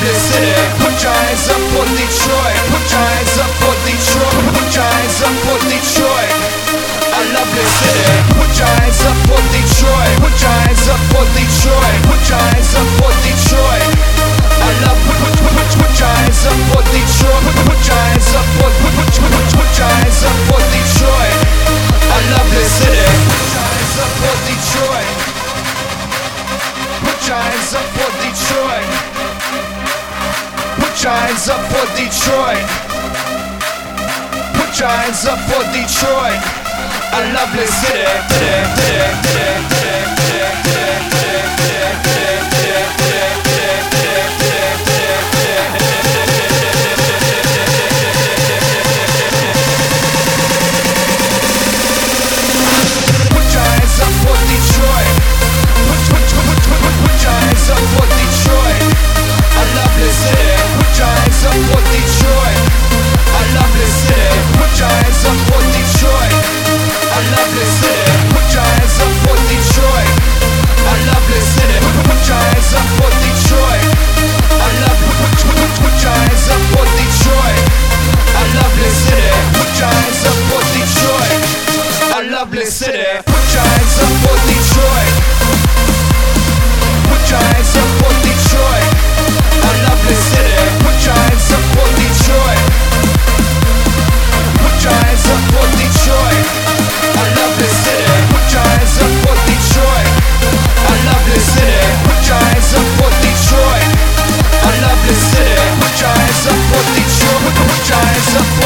this city. Put your hands up for Detroit. your hands up for Detroit. Put your hands up for Detroit. I love this city. your hands up for Detroit. I love this city. Put your hands up for Detroit. I love this city. Put your hands up for Detroit. I love. Put, put, put your hands up for Detroit. I love this city. Put your hands up for Detroit. I love this city. eyes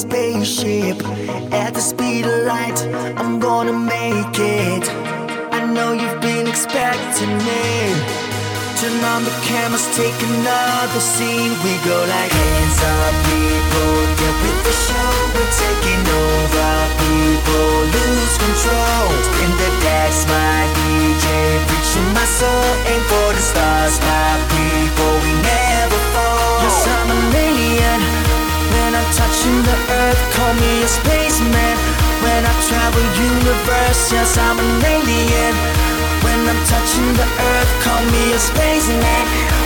spaceship At the speed of light, I'm gonna make it. I know you've been expecting me Turn on the cameras, take another scene. We go like hands up people. Get with the show, we're taking over People. Lose control. In the decks, my DJ Preaching my soul, aim for the stars My people, we touching the earth, call me a spaceman When I travel universe, yes, I'm an alien when I'm touching the earth, call me a spaceman.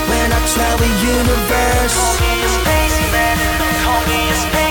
When I travel universe, call me a spaceman. Call me a spaceman.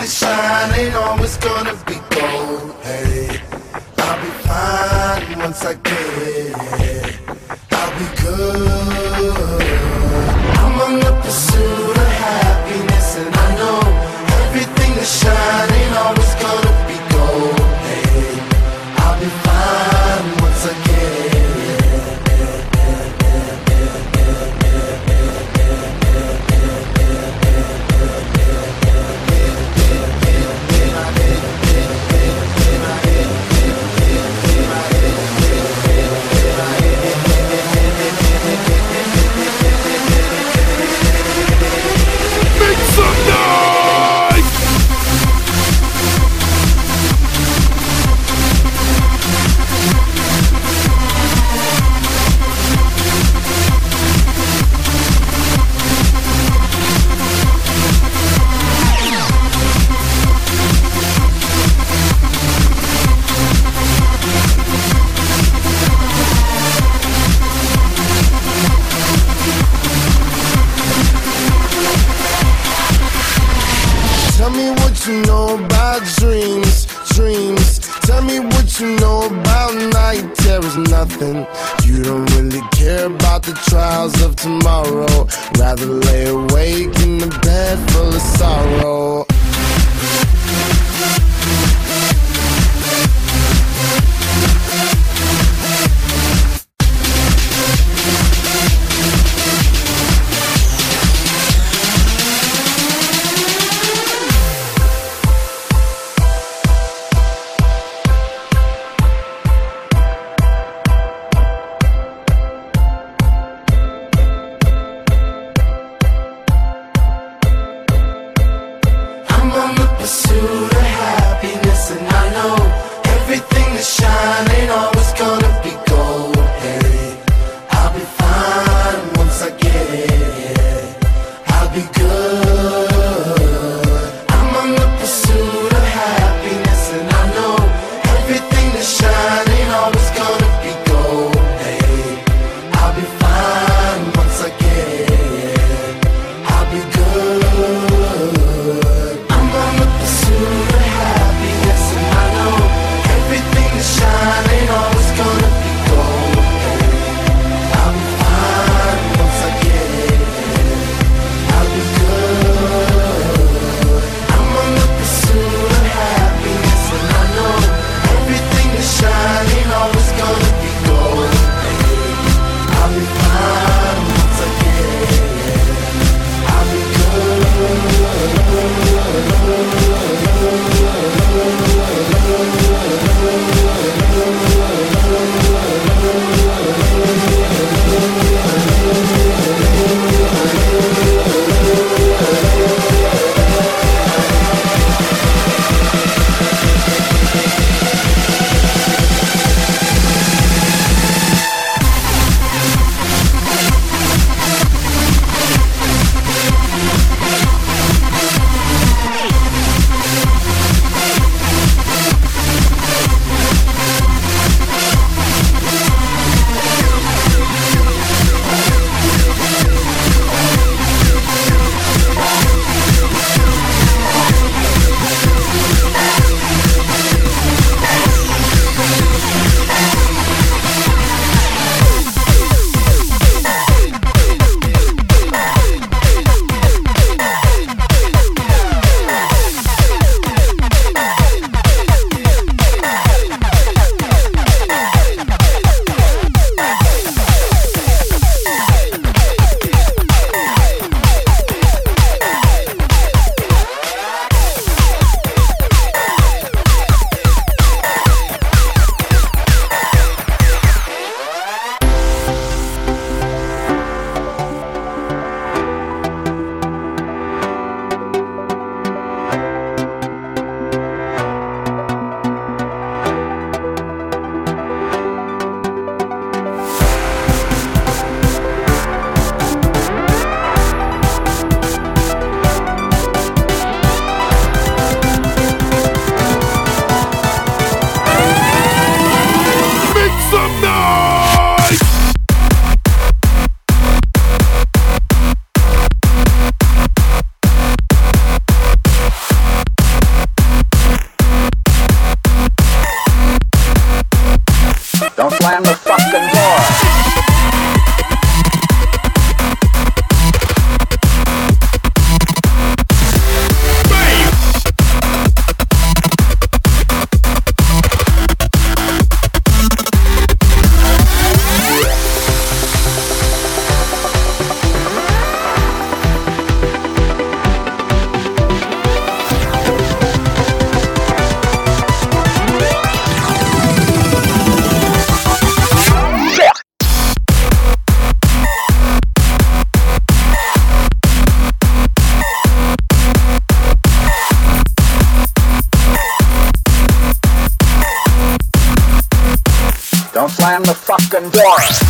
to shine, ain't always gonna be gold. Hey, I'll be fine once I get it. Fucking